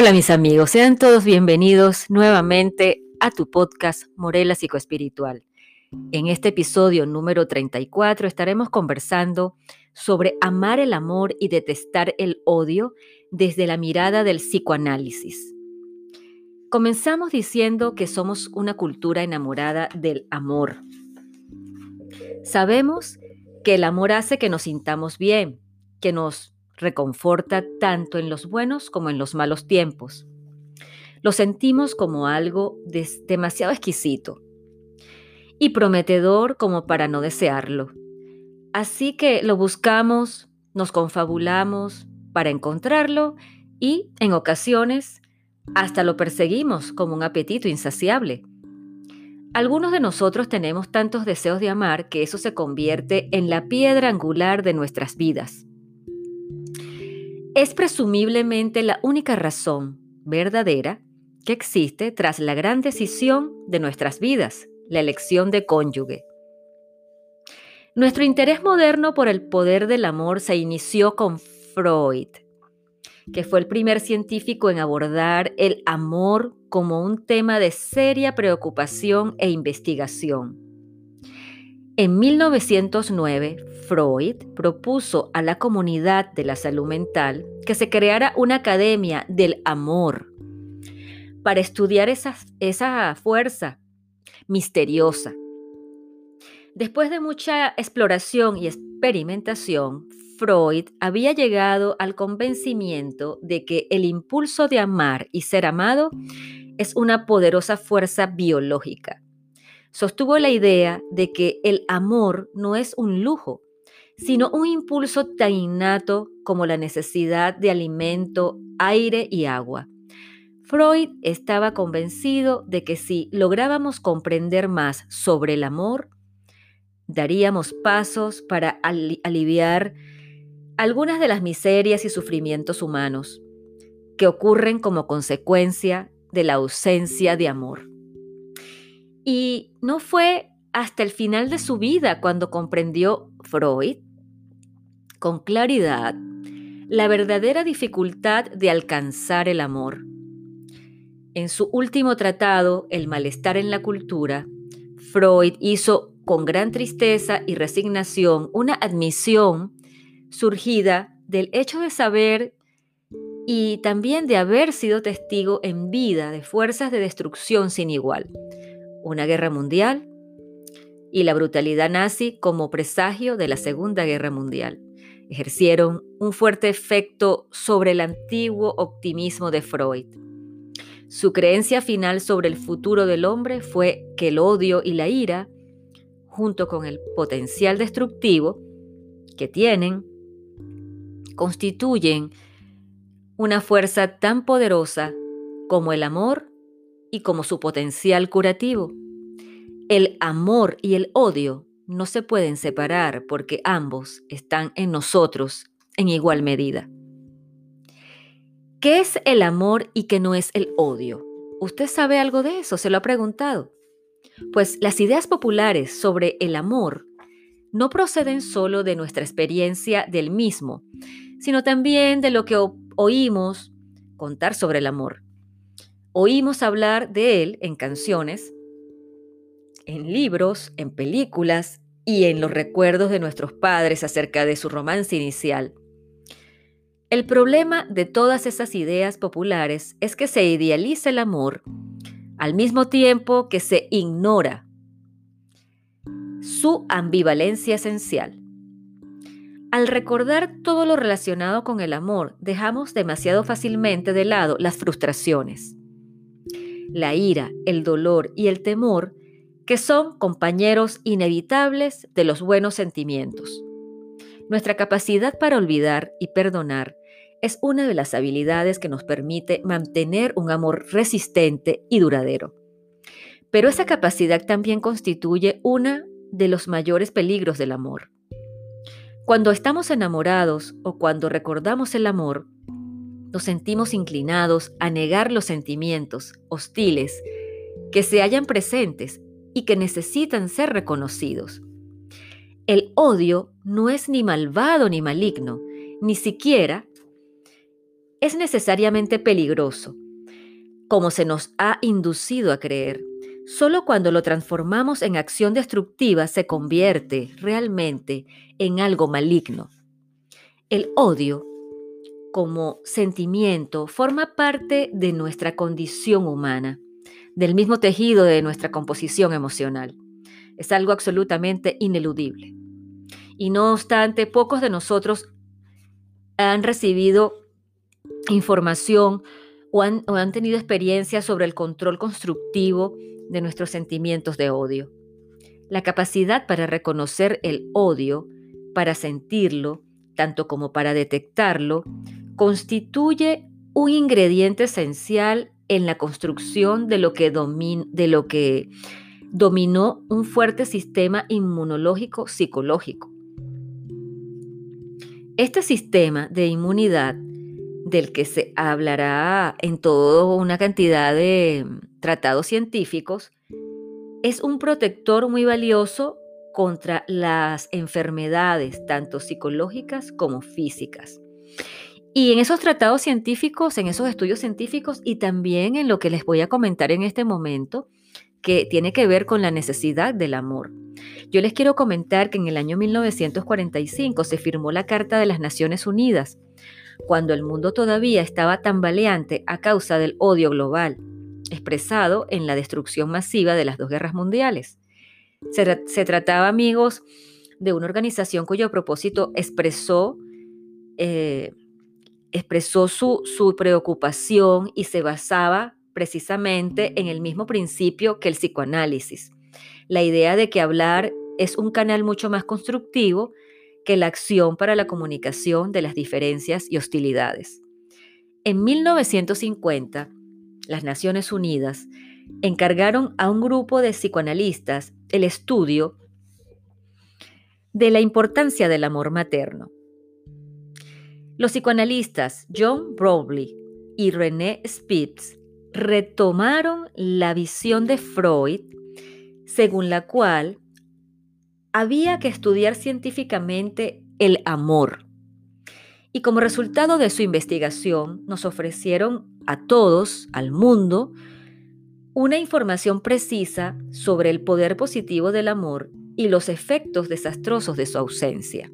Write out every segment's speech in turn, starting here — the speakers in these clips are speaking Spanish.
Hola mis amigos, sean todos bienvenidos nuevamente a tu podcast Morela Psicoespiritual. En este episodio número 34 estaremos conversando sobre amar el amor y detestar el odio desde la mirada del psicoanálisis. Comenzamos diciendo que somos una cultura enamorada del amor. Sabemos que el amor hace que nos sintamos bien, que nos reconforta tanto en los buenos como en los malos tiempos. Lo sentimos como algo demasiado exquisito y prometedor como para no desearlo. Así que lo buscamos, nos confabulamos para encontrarlo y, en ocasiones, hasta lo perseguimos como un apetito insaciable. Algunos de nosotros tenemos tantos deseos de amar que eso se convierte en la piedra angular de nuestras vidas es presumiblemente la única razón verdadera que existe tras la gran decisión de nuestras vidas, la elección de cónyuge. Nuestro interés moderno por el poder del amor se inició con Freud, que fue el primer científico en abordar el amor como un tema de seria preocupación e investigación. En 1909, Freud propuso a la comunidad de la salud mental que se creara una academia del amor para estudiar esa, esa fuerza misteriosa. Después de mucha exploración y experimentación, Freud había llegado al convencimiento de que el impulso de amar y ser amado es una poderosa fuerza biológica. Sostuvo la idea de que el amor no es un lujo, sino un impulso tan innato como la necesidad de alimento, aire y agua. Freud estaba convencido de que si lográbamos comprender más sobre el amor, daríamos pasos para aliviar algunas de las miserias y sufrimientos humanos que ocurren como consecuencia de la ausencia de amor. Y no fue hasta el final de su vida cuando comprendió Freud con claridad la verdadera dificultad de alcanzar el amor. En su último tratado, El malestar en la cultura, Freud hizo con gran tristeza y resignación una admisión surgida del hecho de saber y también de haber sido testigo en vida de fuerzas de destrucción sin igual, una guerra mundial y la brutalidad nazi como presagio de la Segunda Guerra Mundial ejercieron un fuerte efecto sobre el antiguo optimismo de Freud. Su creencia final sobre el futuro del hombre fue que el odio y la ira, junto con el potencial destructivo que tienen, constituyen una fuerza tan poderosa como el amor y como su potencial curativo. El amor y el odio no se pueden separar porque ambos están en nosotros en igual medida. ¿Qué es el amor y qué no es el odio? ¿Usted sabe algo de eso? ¿Se lo ha preguntado? Pues las ideas populares sobre el amor no proceden solo de nuestra experiencia del mismo, sino también de lo que oímos contar sobre el amor. Oímos hablar de él en canciones, en libros, en películas y en los recuerdos de nuestros padres acerca de su romance inicial. El problema de todas esas ideas populares es que se idealiza el amor al mismo tiempo que se ignora su ambivalencia esencial. Al recordar todo lo relacionado con el amor, dejamos demasiado fácilmente de lado las frustraciones. La ira, el dolor y el temor que son compañeros inevitables de los buenos sentimientos. Nuestra capacidad para olvidar y perdonar es una de las habilidades que nos permite mantener un amor resistente y duradero. Pero esa capacidad también constituye una de los mayores peligros del amor. Cuando estamos enamorados o cuando recordamos el amor, nos sentimos inclinados a negar los sentimientos hostiles que se hallan presentes y que necesitan ser reconocidos. El odio no es ni malvado ni maligno, ni siquiera es necesariamente peligroso, como se nos ha inducido a creer. Solo cuando lo transformamos en acción destructiva se convierte realmente en algo maligno. El odio, como sentimiento, forma parte de nuestra condición humana, del mismo tejido de nuestra composición emocional. Es algo absolutamente ineludible. Y no obstante, pocos de nosotros han recibido información o han, tenido experiencias sobre el control constructivo de nuestros sentimientos de odio. La capacidad para reconocer el odio, para sentirlo, tanto como para detectarlo, constituye un ingrediente esencial en la construcción de lo que, dominó un fuerte sistema inmunológico psicológico. Este sistema de inmunidad del que se hablará en toda una cantidad de tratados científicos, es un protector muy valioso contra las enfermedades, tanto psicológicas como físicas. Y en esos tratados científicos, en esos estudios científicos y también en lo que les voy a comentar en este momento, que tiene que ver con la necesidad del amor. Yo les quiero comentar que en el año 1945 se firmó la Carta de las Naciones Unidas, cuando el mundo todavía estaba tambaleante a causa del odio global, expresado en la destrucción masiva de las dos guerras mundiales. Se, trataba, amigos, de una organización cuyo propósito expresó, eh, expresó su, su preocupación y se basaba precisamente en el mismo principio que el psicoanálisis. La idea de que hablar es un canal mucho más constructivo que la acción para la comunicación de las diferencias y hostilidades. En 1950, las Naciones Unidas encargaron a un grupo de psicoanalistas el estudio de la importancia del amor materno. Los psicoanalistas John Bowlby y René Spitz retomaron la visión de Freud según la cual había que estudiar científicamente el amor. Y como resultado de su investigación nos ofrecieron a todos, al mundo, una información precisa sobre el poder positivo del amor y los efectos desastrosos de su ausencia.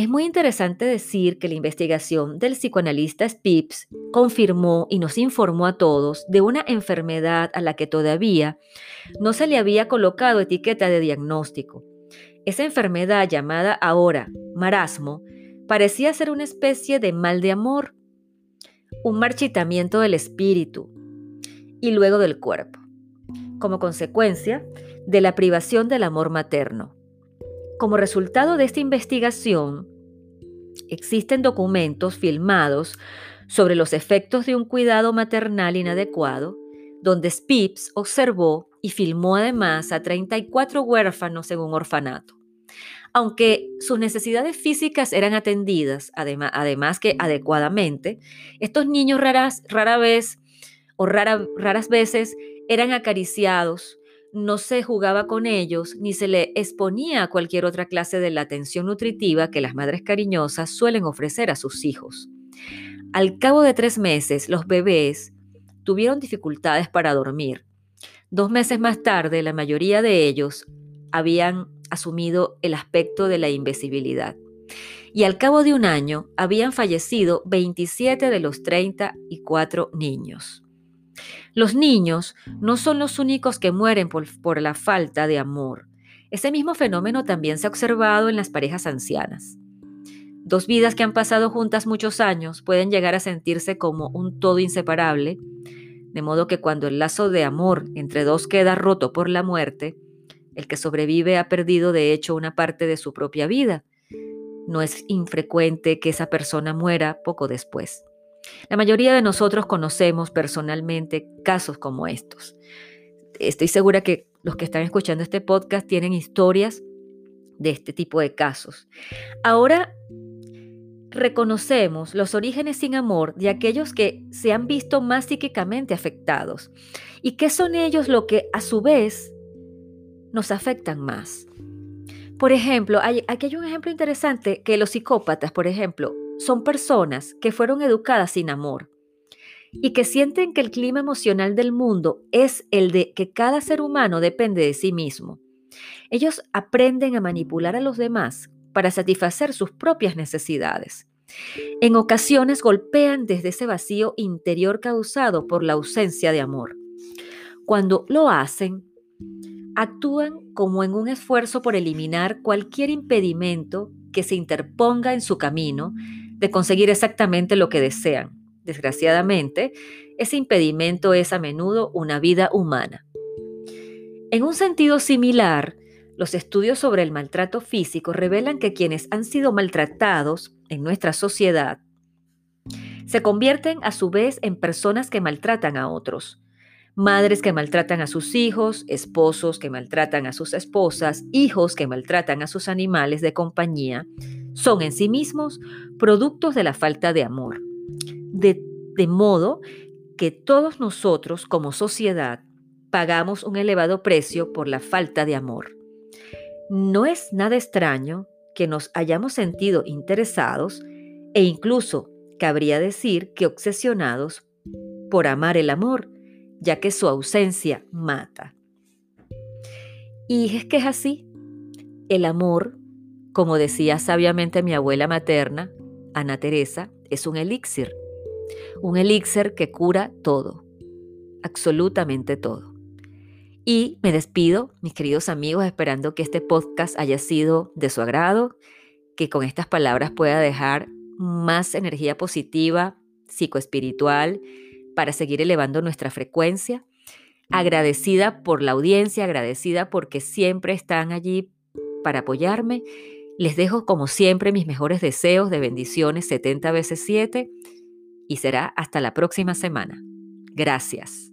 Es muy interesante decir que la investigación del psicoanalista Spips confirmó y nos informó a todos de una enfermedad a la que todavía no se le había colocado etiqueta de diagnóstico. Esa enfermedad llamada ahora marasmo parecía ser una especie de mal de amor, un marchitamiento del espíritu, y luego del cuerpo, como consecuencia de la privación del amor materno. Como resultado de esta investigación, existen documentos filmados sobre los efectos de un cuidado maternal inadecuado, donde Spips observó y filmó además a 34 huérfanos en un orfanato. Aunque sus necesidades físicas eran atendidas, además, además que adecuadamente, estos niños raras, rara vez o raras veces eran acariciados, no se jugaba con ellos ni se le exponía a cualquier otra clase de la atención nutritiva que las madres cariñosas suelen ofrecer a sus hijos. Al cabo de tres meses, los bebés tuvieron dificultades para dormir. Dos meses más tarde, la mayoría de ellos habían asumido el aspecto de la invisibilidad. Y al cabo de un año habían fallecido 27 de los 34 niños. Los niños no son los únicos que mueren por, la falta de amor. Ese mismo fenómeno también se ha observado en las parejas ancianas. Dos vidas que han pasado juntas muchos años pueden llegar a sentirse como un todo inseparable, de modo que cuando el lazo de amor entre dos queda roto por la muerte, el que sobrevive ha perdido de hecho una parte de su propia vida. No es infrecuente que esa persona muera poco después. La mayoría de nosotros conocemos personalmente casos como estos. Estoy segura que los que están escuchando este podcast tienen historias de este tipo de casos. Ahora reconocemos los orígenes sin amor de aquellos que se han visto más psíquicamente afectados y qué son ellos lo que a su vez nos afectan más. Por ejemplo, aquí hay un ejemplo interesante que los psicópatas, por ejemplo, son personas que fueron educadas sin amor y que sienten que el clima emocional del mundo es el de que cada ser humano depende de sí mismo. Ellos aprenden a manipular a los demás para satisfacer sus propias necesidades. En ocasiones golpean desde ese vacío interior causado por la ausencia de amor. Cuando lo hacen, actúan como en un esfuerzo por eliminar cualquier impedimento que se interponga en su camino de conseguir exactamente lo que desean. Desgraciadamente, ese impedimento es a menudo una vida humana. En un sentido similar, los estudios sobre el maltrato físico revelan que quienes han sido maltratados en nuestra sociedad se convierten a su vez en personas que maltratan a otros. Madres que maltratan a sus hijos, esposos que maltratan a sus esposas, hijos que maltratan a sus animales de compañía, son en sí mismos productos de la falta de amor. De, modo que todos nosotros como sociedad pagamos un elevado precio por la falta de amor. No es nada extraño que nos hayamos sentido interesados e incluso cabría decir que obsesionados por amar el amor, ya que su ausencia mata. Y es que es así. El amor, como decía sabiamente mi abuela materna, Ana Teresa, es un elixir. Un elixir que cura todo, absolutamente todo. Y me despido, mis queridos amigos, esperando que este podcast haya sido de su agrado, que con estas palabras pueda dejar más energía positiva, psicoespiritual, para seguir elevando nuestra frecuencia. Agradecida por la audiencia, agradecida porque siempre están allí para apoyarme. Les dejo como siempre mis mejores deseos de bendiciones 70 veces 7 y será hasta la próxima semana. Gracias.